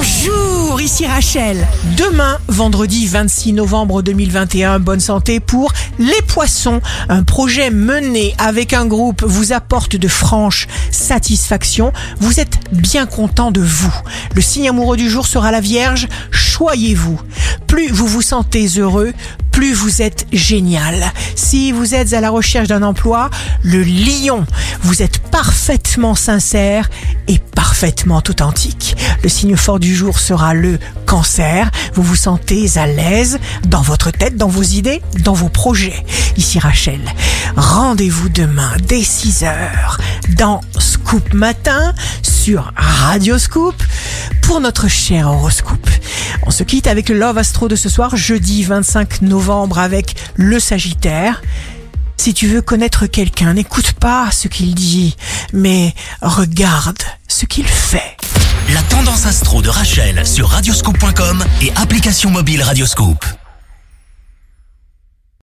Bonjour, ici Rachel. Demain, vendredi 26 novembre 2021, bonne santé pour les poissons. Un projet mené avec un groupe vous apporte de franches satisfactions. Vous êtes bien content de vous. Le signe amoureux du jour sera la Vierge. Choyez-vous. Plus vous vous sentez heureux, plus vous êtes génial. Si vous êtes à la recherche d'un emploi, le lion, vous êtes parfaitement sincère et parfaitement authentique. Le signe fort du jour sera le cancer. Vous vous sentez à l'aise dans votre tête, dans vos idées, dans vos projets. Ici Rachel. Rendez-vous demain dès 6 heures dans Scoop Matin sur Radio Scoop pour notre cher horoscope. On se quitte avec le Love Astro de ce soir, jeudi 25 novembre avec le Sagittaire. Si tu veux connaître quelqu'un, n'écoute pas ce qu'il dit, mais regarde ce qu'il fait. La tendance astro de Rachel sur radioscope.com et application mobile Radioscope.